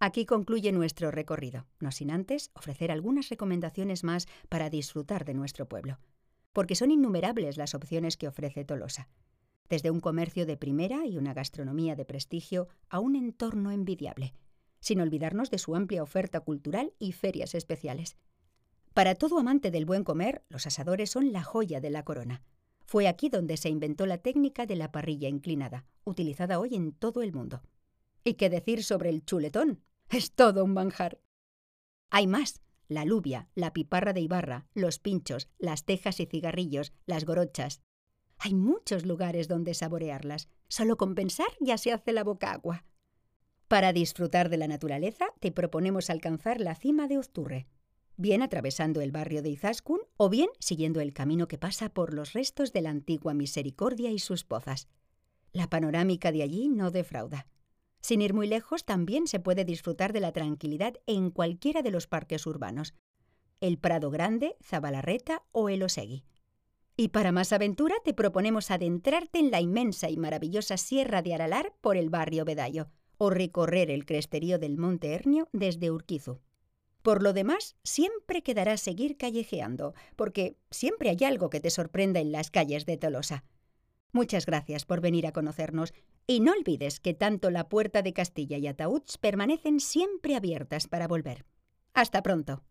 Aquí concluye nuestro recorrido, no sin antes ofrecer algunas recomendaciones más para disfrutar de nuestro pueblo, porque son innumerables las opciones que ofrece Tolosa, desde un comercio de primera y una gastronomía de prestigio a un entorno envidiable, sin olvidarnos de su amplia oferta cultural y ferias especiales. Para todo amante del buen comer, los asadores son la joya de la corona. Fue aquí donde se inventó la técnica de la parrilla inclinada, utilizada hoy en todo el mundo. ¿Y qué decir sobre el chuletón? Es todo un manjar. Hay más. La lubia, la piparra de Ibarra, los pinchos, las tejas y cigarrillos, las gorochas. Hay muchos lugares donde saborearlas. Solo con pensar ya se hace la boca agua. Para disfrutar de la naturaleza, te proponemos alcanzar la cima de Uzturre, bien atravesando el barrio de Izaskun o bien siguiendo el camino que pasa por los restos de la antigua Misericordia y sus pozas. La panorámica de allí no defrauda. Sin ir muy lejos, también se puede disfrutar de la tranquilidad en cualquiera de los parques urbanos, el Prado Grande, Zabalarreta o el Osegui. Y para más aventura te proponemos adentrarte en la inmensa y maravillosa Sierra de Aralar por el barrio Bedayo, o recorrer el cresterío del Monte Hernio desde Urquizu. Por lo demás, siempre quedará seguir callejeando, porque siempre hay algo que te sorprenda en las calles de Tolosa. Muchas gracias por venir a conocernos y no olvides que tanto la puerta de Castilla y Ataúds permanecen siempre abiertas para volver. Hasta pronto.